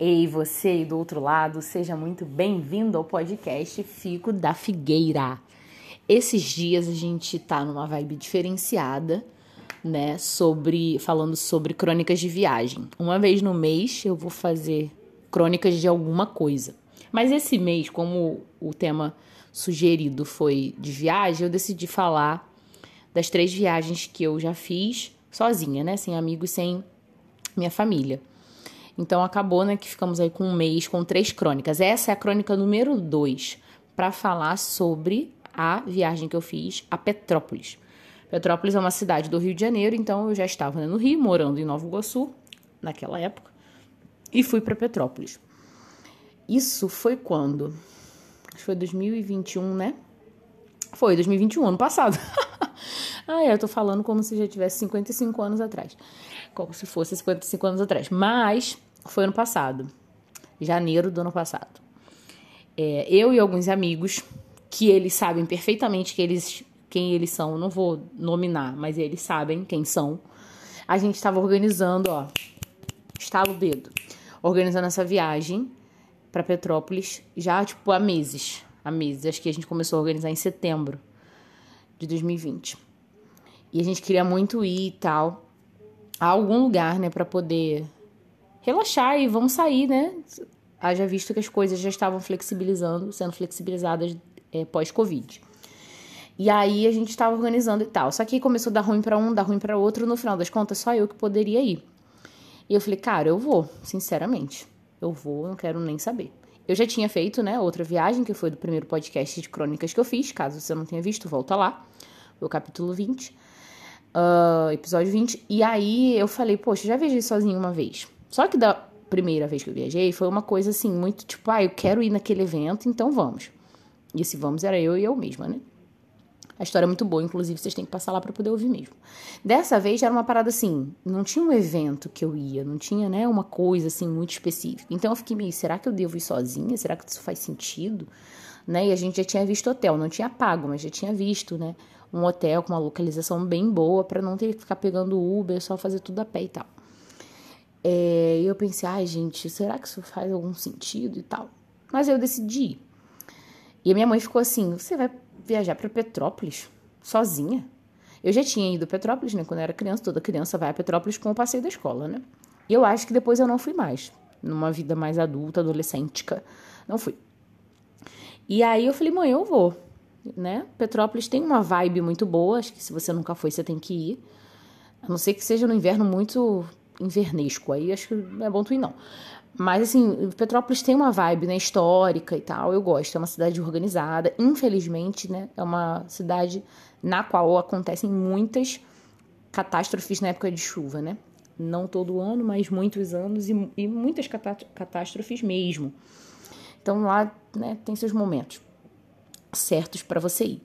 Ei, você aí do outro lado, seja muito bem-vindo ao podcast Fico da Figueira. Esses dias a gente tá numa vibe diferenciada, né, sobre falando sobre crônicas de viagem. Uma vez no mês eu vou fazer crônicas de alguma coisa. Mas esse mês, como o tema sugerido foi de viagem, eu decidi falar das três viagens que eu já fiz sozinha, né, sem amigos, sem minha família. Então acabou, né, que ficamos aí com um mês com três crônicas. Essa é a crônica número dois para falar sobre a viagem que eu fiz a Petrópolis. Petrópolis é uma cidade do Rio de Janeiro, então eu já estava né, no Rio, morando em Nova Iguaçu naquela época, e fui para Petrópolis. Isso foi quando? Acho que foi 2021, né? Foi 2021, ano passado. ah, é, eu tô falando como se já tivesse 55 anos atrás. Como se fosse 55 anos atrás. Mas foi ano passado, janeiro do ano passado. É, eu e alguns amigos, que eles sabem perfeitamente que eles, quem eles são, não vou nominar, mas eles sabem quem são. A gente estava organizando, ó, estalo o dedo, organizando essa viagem para Petrópolis já tipo há meses, há meses. Acho que a gente começou a organizar em setembro de 2020. E a gente queria muito ir e tal a algum lugar, né, para poder relaxar e vamos sair, né? Haja visto que as coisas já estavam flexibilizando, sendo flexibilizadas é, pós-Covid. E aí a gente estava organizando e tal. Só que começou a dar ruim para um, dar ruim para outro. No final das contas, só eu que poderia ir. E eu falei, cara, eu vou, sinceramente. Eu vou, não quero nem saber. Eu já tinha feito, né, outra viagem, que foi do primeiro podcast de crônicas que eu fiz. Caso você não tenha visto, volta lá. O capítulo 20. Uh, ah, episódio 20. E aí eu falei, poxa, já viajei sozinho uma vez. Só que da primeira vez que eu viajei foi uma coisa assim, muito tipo, ah, eu quero ir naquele evento, então vamos. E esse vamos era eu e eu mesma, né? A história é muito boa, inclusive vocês têm que passar lá para poder ouvir mesmo. Dessa vez era uma parada assim, não tinha um evento que eu ia, não tinha, né, uma coisa assim muito específica. Então eu fiquei meio, será que eu devo ir sozinha? Será que isso faz sentido? Né? E a gente já tinha visto hotel, não tinha pago, mas já tinha visto, né, um hotel com uma localização bem boa para não ter que ficar pegando Uber, só fazer tudo a pé e tal. É, eu pensei, ai gente, será que isso faz algum sentido e tal? Mas eu decidi. E a minha mãe ficou assim: você vai viajar para Petrópolis sozinha? Eu já tinha ido a Petrópolis, né? Quando eu era criança, toda criança vai a Petrópolis com o passeio da escola, né? E eu acho que depois eu não fui mais. Numa vida mais adulta, adolescêntica, não fui. E aí eu falei, mãe, eu vou, né? Petrópolis tem uma vibe muito boa, acho que se você nunca foi, você tem que ir. A não ser que seja no inverno muito invernesco. Aí acho que não é bom tu ir, não. Mas, assim, Petrópolis tem uma vibe, né, histórica e tal, eu gosto. É uma cidade organizada. Infelizmente, né, é uma cidade na qual acontecem muitas catástrofes na época de chuva, né? Não todo ano, mas muitos anos e, e muitas catástrofes mesmo. Então, lá, né, tem seus momentos certos para você ir.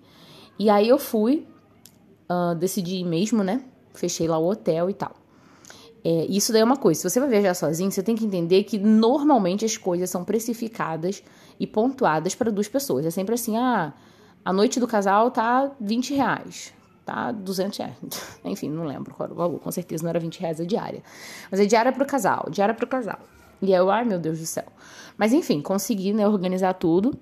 E aí eu fui, uh, decidi ir mesmo, né? Fechei lá o hotel e tal. É, isso daí é uma coisa. Se você vai viajar sozinho, você tem que entender que normalmente as coisas são precificadas e pontuadas para duas pessoas. É sempre assim, ah, a noite do casal tá 20 reais, tá 200 reais. Enfim, não lembro qual era o valor. Com certeza não era 20 reais a diária. Mas é diária pro casal, diária pro casal. E eu, ai meu Deus do céu. Mas enfim, consegui né, organizar tudo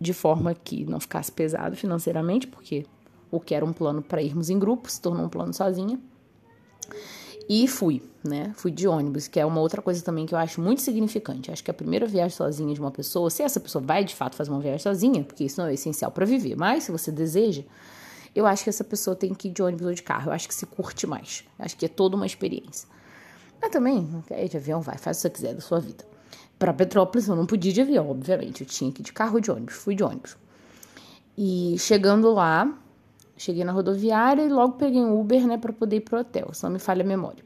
de forma que não ficasse pesado financeiramente, porque o que era um plano para irmos em grupo se tornou um plano sozinha. E fui, né? Fui de ônibus, que é uma outra coisa também que eu acho muito significante. Acho que a primeira viagem sozinha de uma pessoa, se essa pessoa vai de fato fazer uma viagem sozinha, porque isso não é essencial para viver, mas se você deseja, eu acho que essa pessoa tem que ir de ônibus ou de carro. Eu acho que se curte mais. Acho que é toda uma experiência. Mas também, ir de avião, vai, faz o que você quiser da sua vida. Para Petrópolis eu não podia de avião, obviamente. Eu tinha que ir de carro ou de ônibus. Fui de ônibus. E chegando lá, Cheguei na rodoviária e logo peguei um Uber, né, para poder ir pro hotel, se não me falha a memória.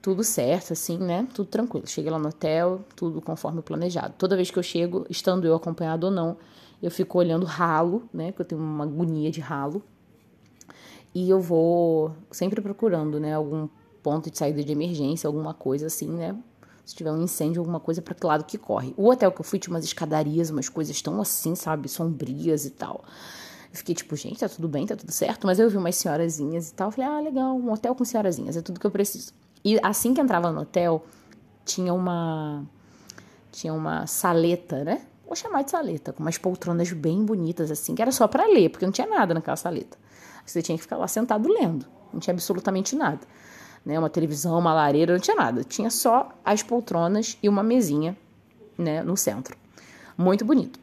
Tudo certo, assim, né? Tudo tranquilo. Cheguei lá no hotel, tudo conforme planejado. Toda vez que eu chego, estando eu acompanhado ou não, eu fico olhando ralo, né? Porque eu tenho uma agonia de ralo. E eu vou sempre procurando, né? Algum ponto de saída de emergência, alguma coisa assim, né? Se tiver um incêndio, alguma coisa para que lado que corre. O hotel que eu fui tinha umas escadarias, umas coisas tão assim, sabe? Sombrias e tal. Eu fiquei tipo, gente, tá tudo bem, tá tudo certo. Mas eu vi umas senhorazinhas e tal. Eu falei, ah, legal, um hotel com senhorazinhas, é tudo que eu preciso. E assim que entrava no hotel, tinha uma. tinha uma saleta, né? Vou chamar de saleta, com umas poltronas bem bonitas assim, que era só para ler, porque não tinha nada naquela saleta. Você tinha que ficar lá sentado lendo, não tinha absolutamente nada. Né? Uma televisão, uma lareira, não tinha nada. Tinha só as poltronas e uma mesinha, né, no centro. Muito bonito.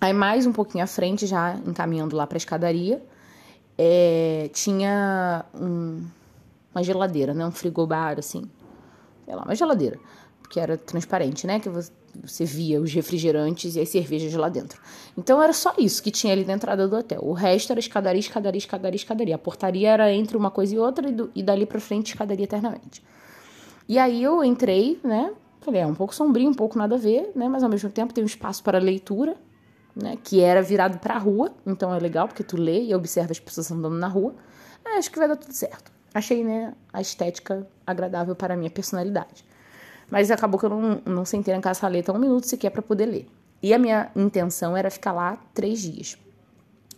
Aí mais um pouquinho à frente, já encaminhando lá para a escadaria, é, tinha um, uma geladeira, né? Um frigobar, assim. Sei lá, uma geladeira. Que era transparente, né? Que você via os refrigerantes e as cervejas lá dentro. Então era só isso que tinha ali na entrada do hotel. O resto era escadaria, escadaria, escadaria, escadaria. A portaria era entre uma coisa e outra e, do, e dali pra frente escadaria eternamente. E aí eu entrei, né? Falei, é um pouco sombrio, um pouco nada a ver, né? Mas ao mesmo tempo tem um espaço para leitura, né? Que era virado para a rua, então é legal porque tu lê e observa as pessoas andando na rua. Ah, acho que vai dar tudo certo. Achei, né, a estética agradável para a minha personalidade. Mas acabou que eu não, não sentei na caçaleta um minuto sequer para poder ler. E a minha intenção era ficar lá três dias.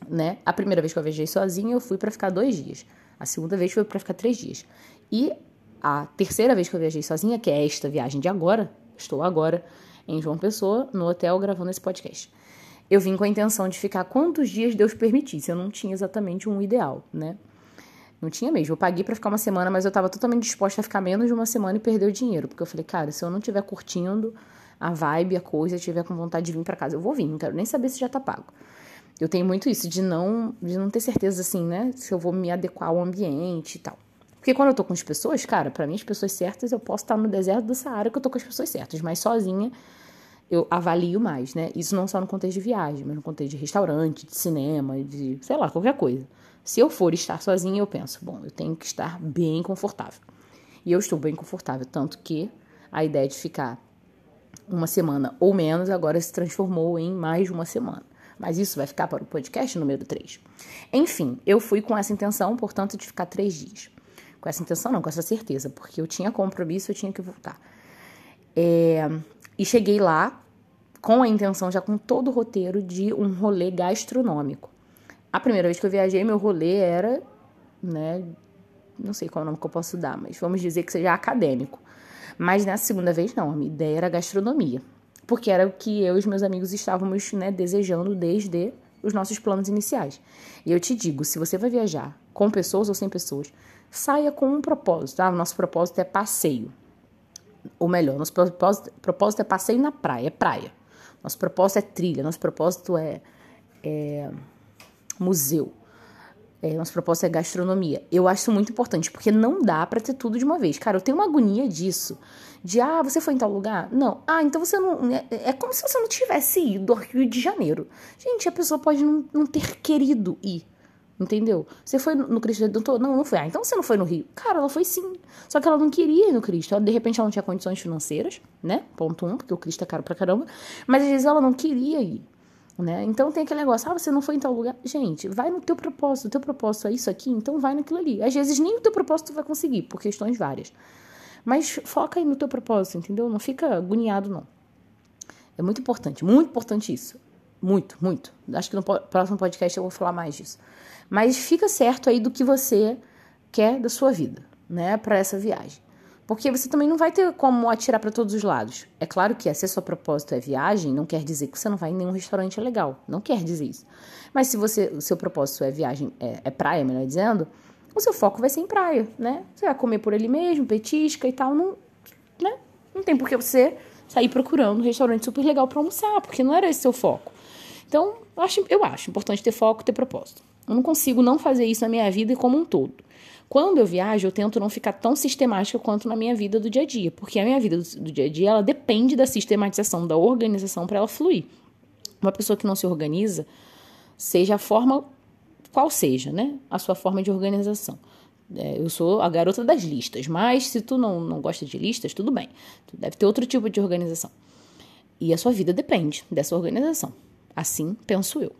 Né? A primeira vez que eu viajei sozinha, eu fui para ficar dois dias. A segunda vez foi para ficar três dias. E a terceira vez que eu viajei sozinha, que é esta viagem de agora, estou agora em João Pessoa, no hotel, gravando esse podcast. Eu vim com a intenção de ficar quantos dias Deus permitisse. Eu não tinha exatamente um ideal, né? Não tinha mesmo. Eu paguei para ficar uma semana, mas eu estava totalmente disposta a ficar menos de uma semana e perder o dinheiro. Porque eu falei, cara, se eu não estiver curtindo a vibe, a coisa, estiver com vontade de vir para casa, eu vou vir. Não quero nem saber se já tá pago. Eu tenho muito isso, de não, de não ter certeza, assim, né? Se eu vou me adequar ao ambiente e tal. Porque quando eu tô com as pessoas, cara, para mim as pessoas certas, eu posso estar no deserto do Saara que eu tô com as pessoas certas. Mas sozinha, eu avalio mais, né? Isso não só no contexto de viagem, mas no contexto de restaurante, de cinema, de, sei lá, qualquer coisa. Se eu for estar sozinha, eu penso, bom, eu tenho que estar bem confortável. E eu estou bem confortável, tanto que a ideia de ficar uma semana ou menos agora se transformou em mais de uma semana. Mas isso vai ficar para o podcast número 3. Enfim, eu fui com essa intenção, portanto, de ficar três dias. Com essa intenção, não, com essa certeza, porque eu tinha compromisso, eu tinha que voltar. É, e cheguei lá com a intenção, já com todo o roteiro, de um rolê gastronômico. A primeira vez que eu viajei, meu rolê era, né, não sei qual nome que eu posso dar, mas vamos dizer que seja acadêmico. Mas na segunda vez, não, a minha ideia era gastronomia. Porque era o que eu e os meus amigos estávamos né, desejando desde os nossos planos iniciais. E eu te digo, se você vai viajar com pessoas ou sem pessoas, saia com um propósito. Tá? O nosso propósito é passeio. Ou melhor, nosso propósito, propósito é passeio na praia, é praia. Nosso propósito é trilha, nosso propósito é, é museu. É, nosso propósito é gastronomia. Eu acho isso muito importante, porque não dá para ter tudo de uma vez. Cara, eu tenho uma agonia disso. De, ah, você foi em tal lugar? Não. Ah, então você não. É, é como se você não tivesse ido ao Rio de Janeiro. Gente, a pessoa pode não, não ter querido ir. Entendeu? Você foi no Cristo Redentor? Não, não foi. Ah, então você não foi no Rio. Cara, ela foi sim. Só que ela não queria ir no Cristo. Ela, de repente ela não tinha condições financeiras, né? Ponto um, porque o Cristo é caro pra caramba. Mas às vezes ela não queria ir. Né? Então tem aquele negócio, ah, você não foi em tal lugar. Gente, vai no teu propósito. O teu propósito é isso aqui, então vai naquilo ali. Às vezes nem o teu propósito vai conseguir, por questões várias. Mas foca aí no teu propósito, entendeu? Não fica agoniado, não. É muito importante, muito importante isso. Muito, muito. Acho que no próximo podcast eu vou falar mais disso. Mas fica certo aí do que você quer da sua vida, né, para essa viagem. Porque você também não vai ter como atirar para todos os lados. É claro que se a sua propósito é viagem, não quer dizer que você não vai em nenhum restaurante legal. Não quer dizer isso. Mas se você, o seu propósito é viagem, é, é praia, melhor dizendo, o seu foco vai ser em praia, né? Você vai comer por ali mesmo, petisca e tal, não, né? Não tem por que você sair procurando um restaurante super legal para almoçar, porque não era esse seu foco. Então, eu acho, eu acho importante ter foco, ter propósito. Eu não consigo não fazer isso na minha vida como um todo. Quando eu viajo, eu tento não ficar tão sistemática quanto na minha vida do dia a dia, porque a minha vida do, dia a dia ela depende da sistematização, da organização para ela fluir. Uma pessoa que não se organiza, seja a forma qual seja, né? A sua forma de organização. É, eu sou a garota das listas, mas se tu não, não gosta de listas, tudo bem. Tu deve ter outro tipo de organização. E a sua vida depende dessa organização. Assim penso eu.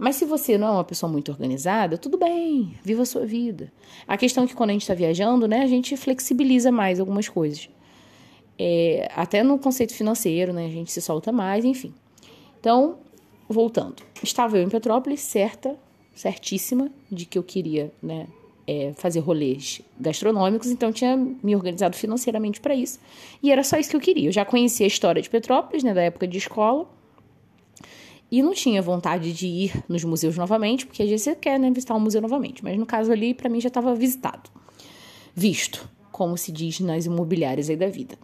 Mas se você não é uma pessoa muito organizada, tudo bem, viva a sua vida. A questão é que quando a gente está viajando, né, a gente flexibiliza mais algumas coisas. É, até no conceito financeiro, né, a gente se solta mais, enfim. Então, voltando. Estava eu em Petrópolis, certa, certíssima, de que eu queria, né, é, fazer rolês gastronômicos, então tinha me organizado financeiramente para isso. E era só isso que eu queria. Eu já conhecia a história de Petrópolis, né, da época de escola, e não tinha vontade de ir nos museus novamente, porque às vezes você quer né, visitar um museu novamente. Mas no caso ali, para mim já estava visitado. Visto, como se diz nas imobiliárias aí da vida.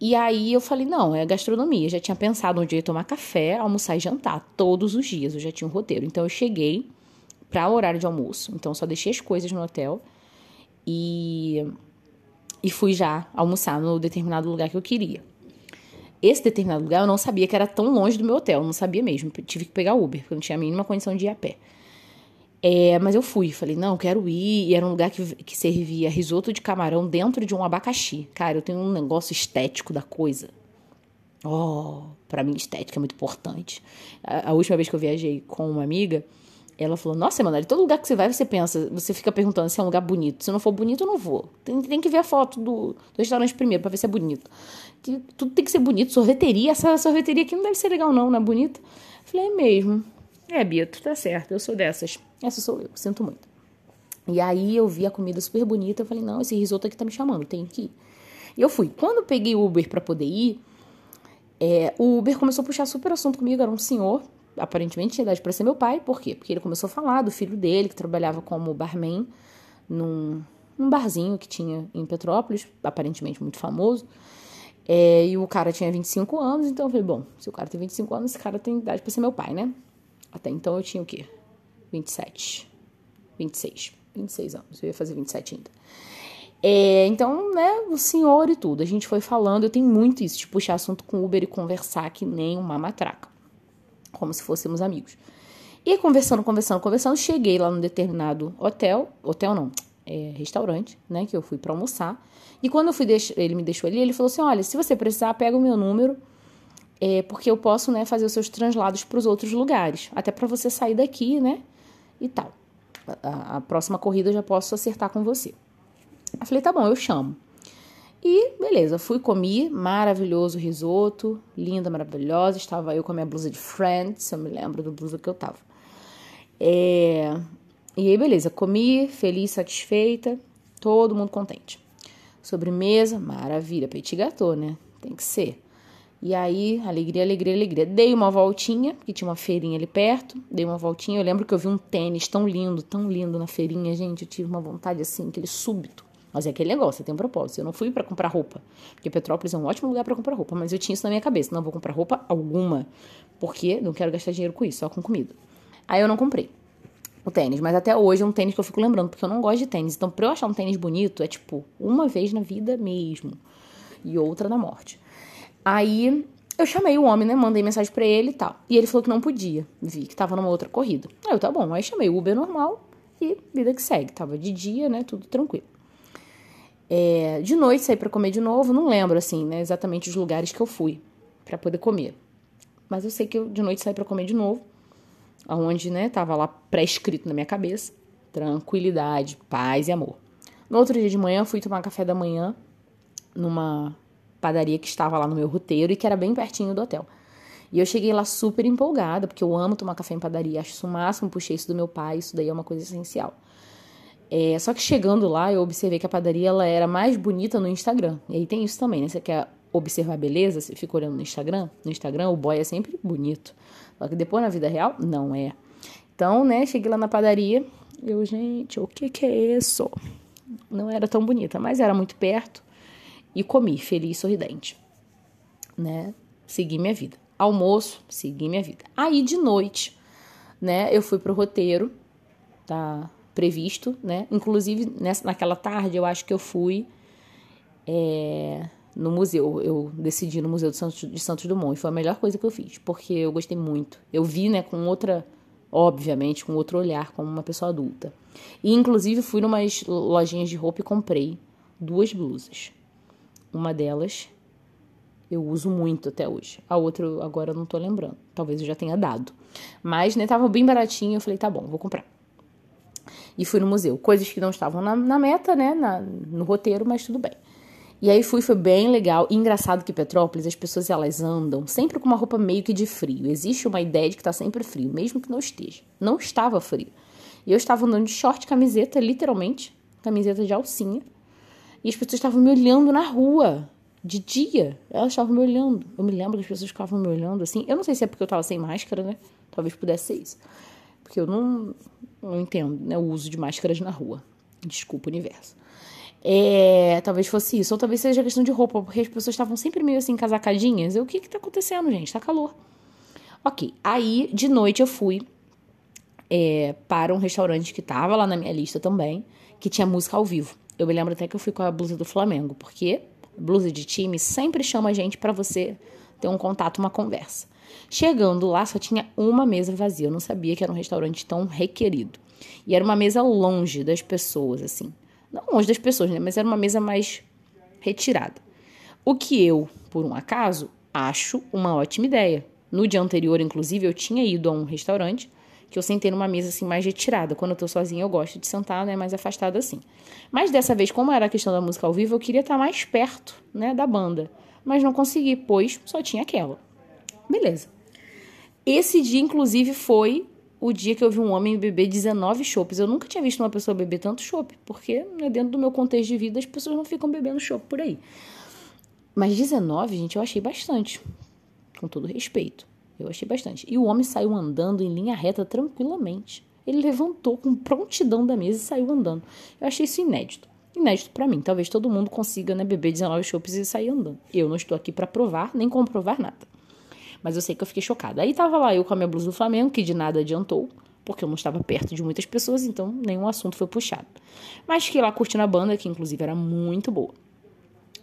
E aí eu falei, não, é gastronomia. Já tinha pensado onde ia tomar café, almoçar e jantar todos os dias. Eu já tinha um roteiro. Então eu cheguei para o horário de almoço. Então só deixei as coisas no hotel e e fui já almoçar no determinado lugar que eu queria. Esse determinado lugar eu não sabia que era tão longe do meu hotel, não sabia mesmo. Tive que pegar Uber, porque eu não tinha a mínima condição de ir a pé. É, mas eu fui, falei, não, quero ir. E era um lugar que, que servia risoto de camarão dentro de um abacaxi. Cara, eu tenho um negócio estético da coisa. Oh, para mim estética é muito importante. A, a, última vez que eu viajei com uma amiga, ela falou: Nossa, Emanuele, todo lugar que você vai, você pensa, você fica perguntando se é um lugar bonito. Se não for bonito, eu não vou. Tem, tem que ver a foto do, do restaurante primeiro para ver se é bonito. Que, tudo tem que ser bonito. Sorveteria, essa sorveteria aqui não deve ser legal, não, não é bonita. Falei: É mesmo. É, Bia, tu tá certo, eu sou dessas. Essa sou eu, sinto muito. E aí eu vi a comida super bonita, eu falei, não, esse risoto aqui tá me chamando, tenho que ir. E eu fui. Quando eu peguei o Uber para poder ir, é, o Uber começou a puxar super assunto comigo, era um senhor, aparentemente tinha idade para ser meu pai, por quê? Porque ele começou a falar do filho dele, que trabalhava como barman num, num barzinho que tinha em Petrópolis, aparentemente muito famoso. É, e o cara tinha 25 anos, então eu falei, bom, se o cara tem 25 anos, esse cara tem idade para ser meu pai, né? Até então eu tinha o quê? 27. 26. 26 anos. Eu ia fazer 27 ainda. É, então, né, o senhor e tudo. A gente foi falando, eu tenho muito isso, de puxar assunto com Uber e conversar que nem uma matraca. Como se fôssemos amigos. E conversando, conversando, conversando, cheguei lá num determinado hotel. Hotel não, é, restaurante, né? Que eu fui para almoçar. E quando eu fui, ele me deixou ali, ele falou assim: olha, se você precisar, pega o meu número é, porque eu posso né, fazer os seus translados para os outros lugares, até para você sair daqui, né? E tal. A, a, próxima corrida eu já posso acertar com você. Eu falei, tá bom, eu chamo. E beleza, fui, comi, maravilhoso risoto, linda, maravilhosa. Estava eu com a minha blusa de Friends, eu me lembro do blusa que eu tava. É... E aí, beleza, comi, feliz, satisfeita, todo mundo contente. Sobremesa, maravilha, petit gâteau, né? Tem que ser. E aí, alegria, alegria, alegria. Dei uma voltinha, que tinha uma feirinha ali perto. Dei uma voltinha. Eu lembro que eu vi um tênis tão lindo, tão lindo na feirinha, gente. Eu tive uma vontade assim, aquele súbito. Mas é aquele negócio, tem um propósito. Eu não fui para comprar roupa, porque Petrópolis é um ótimo lugar para comprar roupa, mas eu tinha isso na minha cabeça. Não vou comprar roupa alguma, porque não quero gastar dinheiro com isso, só com comida. Aí eu não comprei o tênis, mas até hoje é um tênis que eu fico lembrando, porque eu não gosto de tênis. Então, pra eu achar um tênis bonito, é tipo uma vez na vida mesmo e outra na morte. Aí eu chamei o homem, né? Mandei mensagem para ele e tal. E ele falou que não podia. Vi que tava numa outra corrida. Aí eu, tá bom. Aí chamei o Uber normal e vida que segue. Tava de dia, né? Tudo tranquilo. É, de noite saí para comer de novo. Não lembro, assim, né? Exatamente os lugares que eu fui para poder comer. Mas eu sei que eu de noite saí para comer de novo. Aonde, né? Tava lá pré-escrito na minha cabeça. Tranquilidade, paz e amor. No outro dia de manhã, fui tomar café da manhã numa padaria que estava lá no meu roteiro e que era bem pertinho do hotel. E eu cheguei lá super empolgada, porque eu amo tomar café em padaria, acho isso o máximo, puxei isso do meu pai, isso daí é uma coisa essencial. É, só que chegando lá, eu observei que a padaria ela era mais bonita no Instagram. E aí tem isso também, né? Você quer observar beleza, você fica olhando no Instagram. No Instagram, o boy é sempre bonito. Só que depois, na vida real, não é. Então, né, cheguei lá na padaria. Eu, gente, o que que é isso? Não era tão bonita, mas era muito perto e comi, feliz, sorridente. Né? Segui minha vida. Almoço, segui minha vida. Aí de noite, né, eu fui pro roteiro, tá previsto, né? Inclusive, nessa, naquela tarde, eu acho que eu fui é, no museu. Eu decidi no Museu de Santos, de Santos Dumont. E foi a melhor coisa que eu fiz, porque eu gostei muito. Eu vi, né, com outra, obviamente, com outro olhar, como uma pessoa adulta. E, inclusive, fui numas lojinhas de roupa e comprei duas blusas. Uma delas eu uso muito até hoje. A outra agora eu não tô lembrando. Talvez eu já tenha dado. Mas, né, tava bem baratinho. Eu falei, tá bom, vou comprar. E fui no museu. Coisas que não estavam na, na meta, né, na, no roteiro, mas tudo bem. E aí fui, foi bem legal. E engraçado que Petrópolis, as pessoas elas andam sempre com uma roupa meio que de frio. Existe uma ideia de que tá sempre frio, mesmo que não esteja. Não estava frio. E eu estava andando de short, camiseta, literalmente, camiseta de alcinha. E as pessoas estavam me olhando na rua, de dia. Elas estavam me olhando. Eu me lembro que as pessoas ficavam me olhando assim. Eu não sei se é porque eu estava sem máscara, né? Talvez pudesse ser isso. Porque eu não, não entendo né, o uso de máscaras na rua. Desculpa, universo. É, talvez fosse isso. Ou talvez seja questão de roupa, porque as pessoas estavam sempre meio assim, casacadinhas. Eu, o que que tá acontecendo, gente? Tá calor. Ok. Aí, de noite, eu fui é, para um restaurante que tava lá na minha lista também, que tinha música ao vivo. Eu me lembro até que eu fui com a blusa do Flamengo, porque blusa de time sempre chama a gente para você ter um contato, uma conversa. Chegando lá, só tinha uma mesa vazia. Eu não sabia que era um restaurante tão requerido. E era uma mesa longe das pessoas, assim. Não longe das pessoas, né? Mas era uma mesa mais retirada. O que eu, por um acaso, acho uma ótima ideia. No dia anterior, inclusive, eu tinha ido a um restaurante que eu sentei numa mesa assim mais retirada. Quando eu tô sozinha, eu gosto de sentar, né, mais afastada assim. Mas dessa vez, como era a questão da música ao vivo, eu queria estar mais perto, né, da banda, mas não consegui, pois só tinha aquela. Beleza. Esse dia inclusive foi o dia que eu vi um homem beber 19 chopes. Eu nunca tinha visto uma pessoa beber tanto chopp, porque né, dentro do meu contexto de vida as pessoas não ficam bebendo chopp por aí. Mas 19, gente, eu achei bastante. Com todo respeito. Eu achei bastante. E o homem saiu andando em linha reta tranquilamente. Ele levantou com prontidão da mesa e saiu andando. Eu achei isso inédito. Inédito para mim. Talvez todo mundo consiga né, beber 19 chopes e sair andando. Eu não estou aqui para provar nem comprovar nada. Mas eu sei que eu fiquei chocada. Aí tava lá eu com a minha blusa do Flamengo, que de nada adiantou, porque eu não estava perto de muitas pessoas, então nenhum assunto foi puxado. Mas fiquei lá curtindo a banda, que inclusive era muito boa.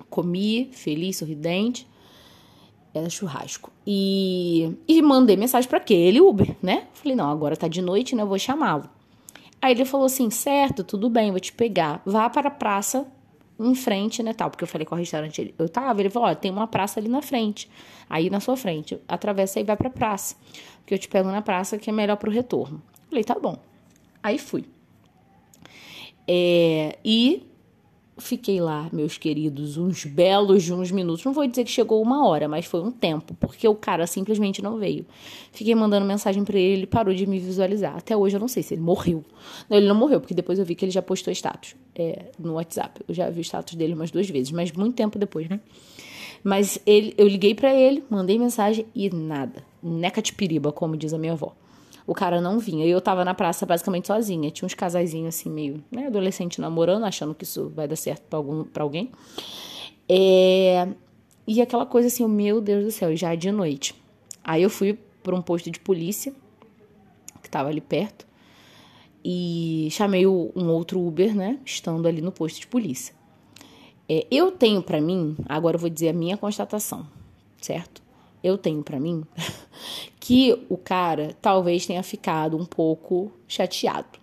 Comi, feliz, sorridente. Era churrasco. E, e mandei mensagem para aquele Uber, né? Falei, não, agora tá de noite, né? Eu vou chamá-lo. Aí ele falou assim: certo, tudo bem, vou te pegar. Vá para a praça em frente, né, tal, porque eu falei o restaurante, eu tava, ele falou, ó, tem uma praça ali na frente, aí na sua frente, atravessa e vai pra praça, porque eu te pego na praça que é melhor pro retorno. Falei, tá bom. Aí fui. É, e fiquei lá, meus queridos, uns belos de uns minutos. Não vou dizer que chegou uma hora, mas foi um tempo, porque o cara simplesmente não veio. Fiquei mandando mensagem para ele, ele parou de me visualizar. Até hoje eu não sei se ele morreu. Não, ele não morreu, porque depois eu vi que ele já postou status é, no WhatsApp. Eu já vi o status dele umas duas vezes, mas muito tempo depois, né? Mas ele, eu liguei para ele, mandei mensagem e nada. Neca de piriba, como diz a minha avó o cara não vinha. E eu tava na praça basicamente sozinha. Tinha uns casaizinhos assim, meio, né, adolescente namorando, achando que isso vai dar certo pra, algum, pra alguém. É... E aquela coisa assim, meu Deus do céu, já é de noite. Aí eu fui para um posto de polícia, que tava ali perto, e chamei um outro Uber, né, estando ali no posto de polícia. É, eu tenho para mim, agora eu vou dizer a minha constatação, certo? Eu tenho para mim que o cara talvez tenha ficado um pouco chateado.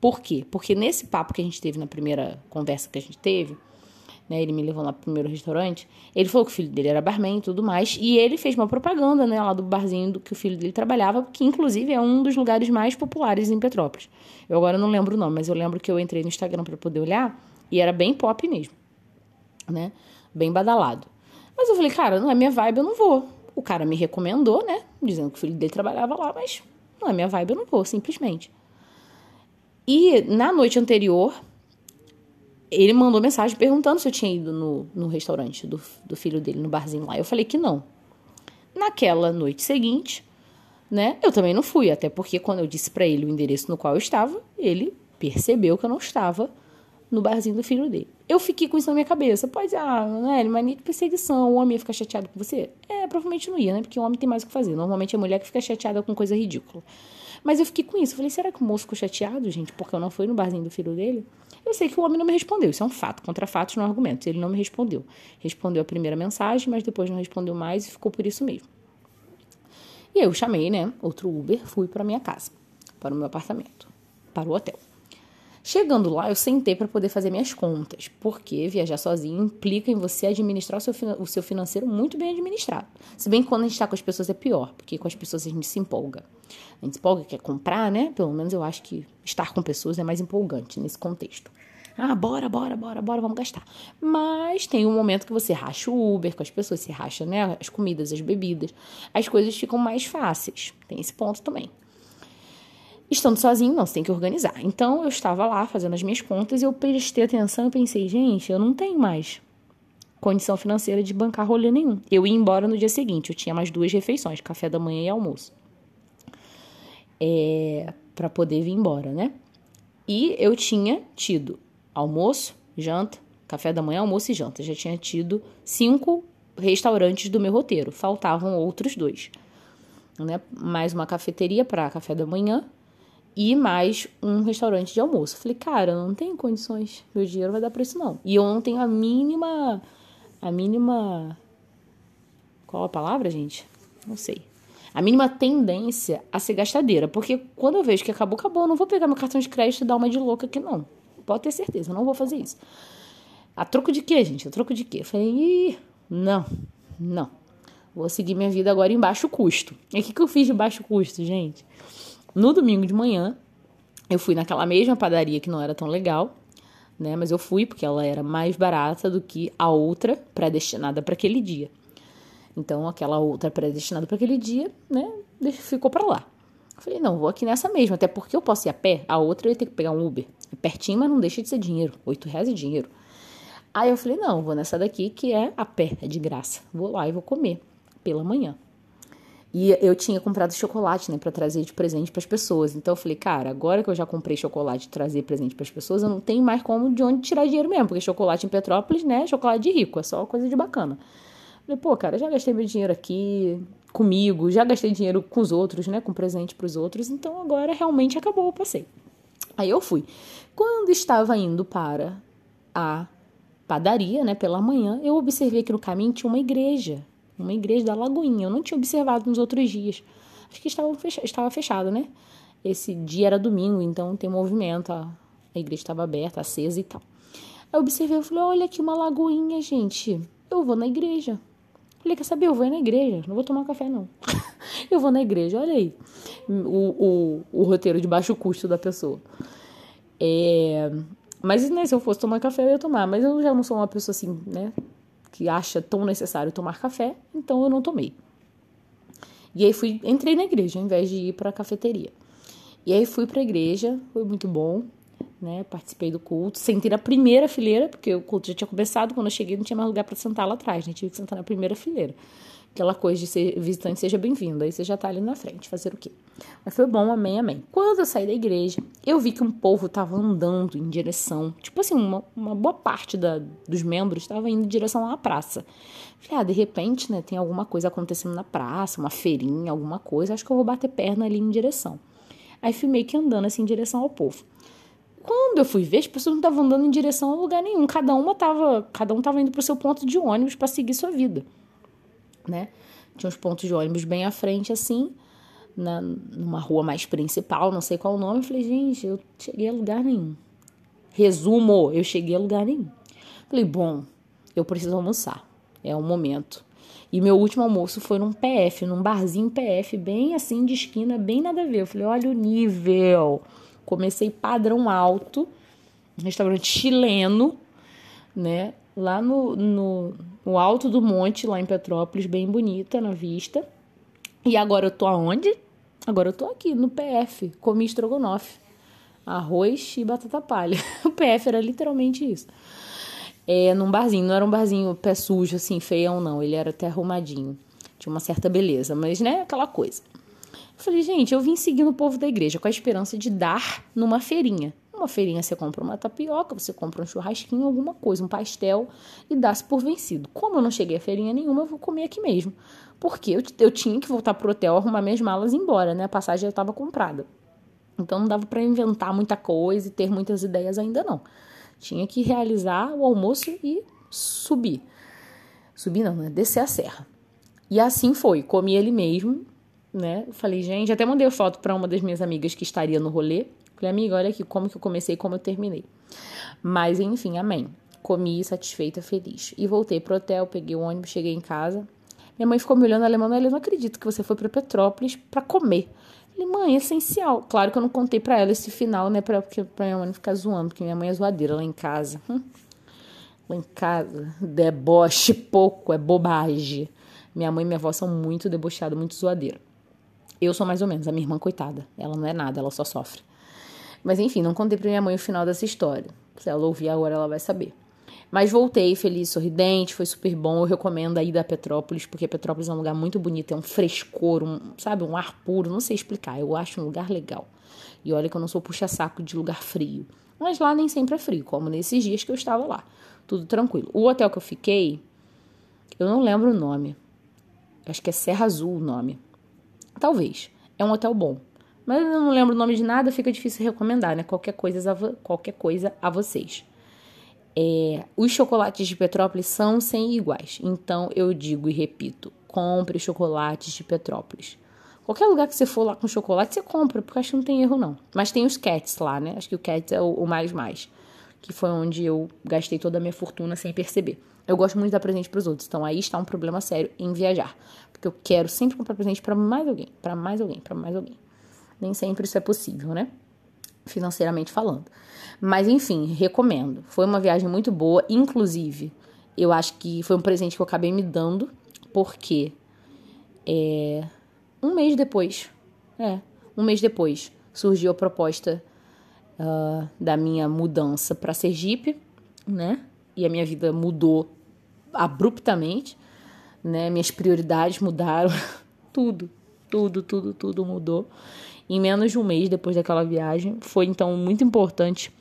Por quê? Porque nesse papo que a gente teve na primeira conversa que a gente teve, né, ele me levou lá pro primeiro restaurante, ele falou que o filho dele era barman e tudo mais, e ele fez uma propaganda, né, lá do barzinho do que o filho dele trabalhava, que inclusive é um dos lugares mais populares em Petrópolis. Eu agora não lembro o nome, mas eu lembro que eu entrei no Instagram para poder olhar e era bem pop mesmo, né? Bem badalado. Mas eu falei, cara, não é minha vibe, eu não vou. O cara me recomendou, né? Dizendo que o filho dele trabalhava lá, mas não é minha vibe, eu não vou, simplesmente. E na noite anterior, ele mandou mensagem perguntando se eu tinha ido no, no restaurante do, do filho dele, no barzinho lá. Eu falei que não. Naquela noite seguinte, né, eu também não fui, até porque quando eu disse para ele o endereço no qual eu estava, ele percebeu que eu não estava no barzinho do filho dele. Eu fiquei com isso na minha cabeça. Pode, ah, né, mania de perseguição, o homem ia ficar chateado com você? É, provavelmente não ia, né? Porque o homem tem mais o que fazer. Normalmente é a mulher que fica chateada com coisa ridícula. Mas eu fiquei com isso. Falei, será que o moço ficou chateado, gente, porque eu não fui no barzinho do filho dele? Eu sei que o homem não me respondeu. Isso é um fato. Contra fatos não argumentos. Ele não me respondeu. Respondeu a primeira mensagem, mas depois não respondeu mais e ficou por isso mesmo. E eu chamei, né, outro Uber, fui para minha casa, para o meu apartamento, para o hotel. Chegando lá, eu sentei para poder fazer minhas contas, porque viajar sozinho implica em você administrar o seu, o seu financeiro muito bem administrado. Se bem que quando a gente está com as pessoas é pior, porque com as pessoas a gente se empolga. A gente se empolga, quer comprar, né? Pelo menos eu acho que estar com pessoas é mais empolgante nesse contexto. Ah, bora, bora, bora, bora, vamos gastar. Mas tem um momento que você racha o Uber com as pessoas, você racha né, as comidas, as bebidas. As coisas ficam mais fáceis. Tem esse ponto também. Estando sozinho, não, você tem que organizar. Então eu estava lá fazendo as minhas contas e eu prestei atenção e pensei, gente, eu não tenho mais condição financeira de bancar rolê nenhum. Eu ia embora no dia seguinte, eu tinha mais duas refeições, café da manhã e almoço. É, para poder vir embora, né? E eu tinha tido almoço, janta, café da manhã, almoço e janta. Já tinha tido cinco restaurantes do meu roteiro, faltavam outros dois. Né? Mais uma cafeteria para café da manhã e mais um restaurante de almoço. Falei, cara, não tenho condições, meu dinheiro vai dar para isso não. E eu não tenho a mínima a mínima. Qual a palavra, gente? Não sei. A mínima tendência a ser gastadeira. Porque quando eu vejo que acabou, acabou. Eu não vou pegar meu cartão de crédito e dar uma de louca aqui, não. Pode ter certeza, eu não vou fazer isso. A troco de quê, gente? A troco de quê? Eu falei, Ih, não, não. Vou seguir minha vida agora em baixo custo. E o que, que eu fiz de baixo custo, gente? No domingo de manhã, eu fui naquela mesma padaria que não era tão legal né? Mas eu fui porque ela era mais barata do que a outra predestinada para aquele dia. Então, aquela outra predestinada para aquele dia, né, ficou para lá. Falei, não, vou aqui nessa mesma, até porque eu posso ir a pé, a outra eu ia ter que pegar um Uber. É pertinho, mas não deixa de ser dinheiro. Oito reais é dinheiro. Aí eu falei, não, vou nessa daqui que é a pé, é de graça. Vou lá e vou comer pela manhã. E eu tinha comprado chocolate, né, para trazer de presente para as pessoas. Então eu falei, cara, agora que eu já comprei chocolate e trazer presente para as pessoas, eu não tenho mais como de onde tirar dinheiro mesmo, porque chocolate em Petrópolis, né, chocolate de rico, é só coisa de bacana. Falei, pô, cara, já gastei meu dinheiro aqui comigo, já gastei dinheiro com os outros, né, com presente para os outros, então agora realmente acabou o passeio. Aí eu fui. Quando estava indo para a padaria, né, pela manhã, eu observei que no caminho tinha uma igreja uma igreja da Lagoinha. Eu não tinha observado nos outros dias. Acho que estava, fechado, estava fechado, né? Esse dia era domingo, então tem movimento, a, igreja estava aberta, acesa e tal. Aí eu observei, eu falei, olha aqui uma lagoinha, gente. Eu vou na igreja. Falei, quer saber? Eu vou na igreja. Não vou tomar café, não. eu vou na igreja, olha aí. O, o, o roteiro de baixo custo da pessoa. É... Mas né, se eu fosse tomar café, eu ia tomar. Mas eu já não sou uma pessoa assim, né? Que acha tão necessário tomar café, então eu não tomei. E aí fui, entrei na igreja ao invés de ir para a cafeteria. E aí fui para a igreja, foi muito bom, né? Participei do culto, sentei na primeira fileira, porque o culto já tinha começado, quando eu cheguei não tinha mais lugar para sentar lá atrás, né? Tive que sentar na primeira fileira aquela coisa de ser visitante seja bem-vindo. Aí você já tá ali na frente, fazer o quê? Mas foi bom, amém, amém. Quando eu saí da igreja, eu vi que um povo tava andando em direção, tipo assim, uma, uma boa parte da, dos membros estava indo em direção à praça. Falei, ah, de repente, né, tem alguma coisa acontecendo na praça, uma feirinha, alguma coisa, acho que eu vou bater perna ali em direção. Aí fui meio que andando assim em direção ao povo. Quando eu fui ver, as pessoas não estavam andando em direção a lugar nenhum. Cada uma tava, cada um tava indo pro seu ponto de ônibus para seguir sua vida né? Tinha uns pontos de ônibus bem à frente, assim, na, numa rua mais principal, não sei qual o nome. Falei, gente, eu cheguei a lugar nenhum. Resumo, eu cheguei a lugar nenhum. Falei, bom, eu preciso almoçar. É o momento. E meu último almoço foi num PF, num barzinho PF, bem assim de esquina, bem nada a ver. Eu falei, olha o nível. Comecei padrão alto, restaurante chileno, né? Lá no, no, no alto do monte, lá em Petrópolis, bem bonita na vista. E agora eu tô aonde? Agora eu tô aqui no PF, comi estrogonofe, arroz e batata palha. O PF era literalmente isso. É, num barzinho, não era um barzinho pé sujo, assim, feião, não. Ele era até arrumadinho. Tinha uma certa beleza, mas, né, aquela coisa. Eu falei, gente, eu vim seguindo o povo da igreja com a esperança de dar numa feirinha. Uma feirinha você compra uma tapioca, você compra um churrasquinho, alguma coisa, um pastel e dá-se por vencido. Como eu não cheguei a feirinha nenhuma, eu vou comer aqui mesmo. Porque eu, eu tinha que voltar pro hotel, arrumar minhas malas e ir embora, né? A passagem já estava comprada. Então não dava para inventar muita coisa e ter muitas ideias ainda não. Tinha que realizar o almoço e subir. Subir não, né? Descer a serra. E assim foi, comi ele mesmo, né? Falei, gente, até mandei foto para uma das minhas amigas que estaria no rolê. Falei, amiga, olha aqui como que eu comecei e como eu terminei. Mas enfim, amém. Comi satisfeita, feliz. E voltei pro hotel, peguei o ônibus, cheguei em casa. Minha mãe ficou me olhando, ela, mãe, eu não acredito que você foi para Petrópolis para comer. Falei, mãe, é essencial. Claro que eu não contei para ela esse final, né, pra, porque, pra minha mãe não ficar zoando, porque minha mãe é zoadeira lá em casa. Hum. Lá em casa, deboche pouco, é bobagem. Minha mãe e minha avó são muito debochadas, muito zoadeira. Eu sou mais ou menos, a minha irmã, coitada. Ela não é nada, ela só sofre. Mas enfim, não contei pra minha mãe o final dessa história. Se ela ouvir agora, ela vai saber. Mas voltei feliz, sorridente, foi super bom. Eu recomendo a ida a Petrópolis, porque Petrópolis é um lugar muito bonito, é um frescor, um, sabe, um ar puro, não sei explicar. Eu acho um lugar legal. E olha que eu não sou puxa-saco de lugar frio. Mas lá nem sempre é frio, como nesses dias que eu estava lá. Tudo tranquilo. O hotel que eu fiquei, eu não lembro o nome. Acho que é Serra Azul o nome. Talvez. É um hotel bom. Mas eu não lembro o nome de nada, fica difícil recomendar, né? Qualquer coisa a, qualquer coisa a vocês. É, os chocolates de Petrópolis são sem iguais. Então eu digo e repito: compre chocolates de Petrópolis. Qualquer lugar que você for lá com chocolate, você compra, porque acho que não tem erro, não. Mas tem os Cats lá, né? Acho que o Cats é o, o mais mais. Que foi onde eu gastei toda a minha fortuna sem perceber. Eu gosto muito de dar presente para os outros, então aí está um problema sério em viajar. Porque eu quero sempre comprar presente para mais alguém, para mais alguém, para mais alguém. Nem sempre isso é possível, né? Financeiramente falando. Mas enfim, recomendo. Foi uma viagem muito boa, inclusive, eu acho que foi um presente que eu acabei me dando, porque é, um mês depois, é, um mês depois, surgiu a proposta uh, da minha mudança para Sergipe, né? E a minha vida mudou abruptamente, né? Minhas prioridades mudaram, tudo, tudo, tudo, tudo mudou. Em menos de um mês depois daquela viagem, foi então muito importante,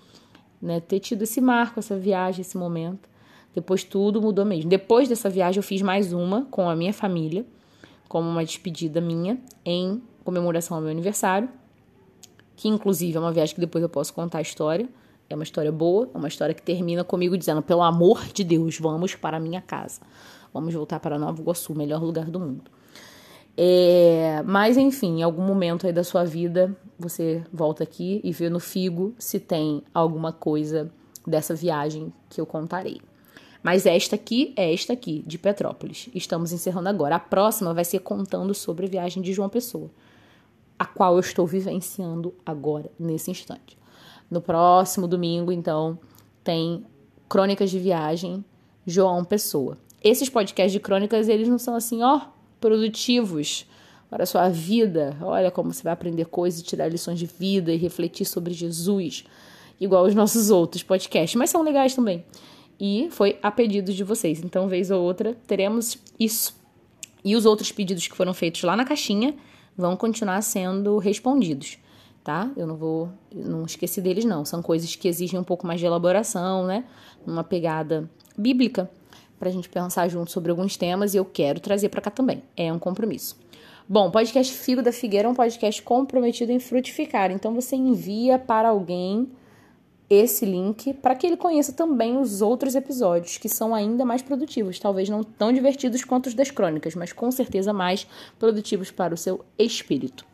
né? Ter tido esse marco, essa viagem, esse momento. Depois tudo mudou mesmo. Depois dessa viagem, eu fiz mais uma com a minha família como uma despedida minha em comemoração ao meu aniversário, que inclusive é uma viagem que depois eu posso contar a história. É uma história boa, é uma história que termina comigo dizendo: pelo amor de Deus, vamos para a minha casa. Vamos voltar para Nova Iguaçu, melhor lugar do mundo. É, mas enfim, em algum momento aí da sua vida, você volta aqui e vê no Figo se tem alguma coisa dessa viagem que eu contarei. Mas esta aqui é esta aqui, de Petrópolis. Estamos encerrando agora. A próxima vai ser contando sobre a viagem de João Pessoa, a qual eu estou vivenciando agora, nesse instante. No próximo domingo, então, tem Crônicas de Viagem, João Pessoa. Esses podcasts de crônicas, eles não são assim, ó, produtivos para a sua vida. Olha como você vai aprender coisas, tirar lições de vida e refletir sobre Jesus, igual os nossos outros podcasts, mas são legais também e foi a pedido de vocês. Então, vez ou outra, teremos isso. E os outros pedidos que foram feitos lá na caixinha vão continuar sendo respondidos, tá? Eu não vou, não esqueci deles não. São coisas que exigem um pouco mais de elaboração, né? Uma pegada bíblica para a gente pensar junto sobre alguns temas e eu quero trazer para cá também. É um compromisso. Bom, podcast Figo da Figueira é um podcast comprometido em frutificar. Então você envia para alguém esse link para que ele conheça também os outros episódios, que são ainda mais produtivos, talvez não tão divertidos quanto os das crônicas, mas com certeza mais produtivos para o seu espírito.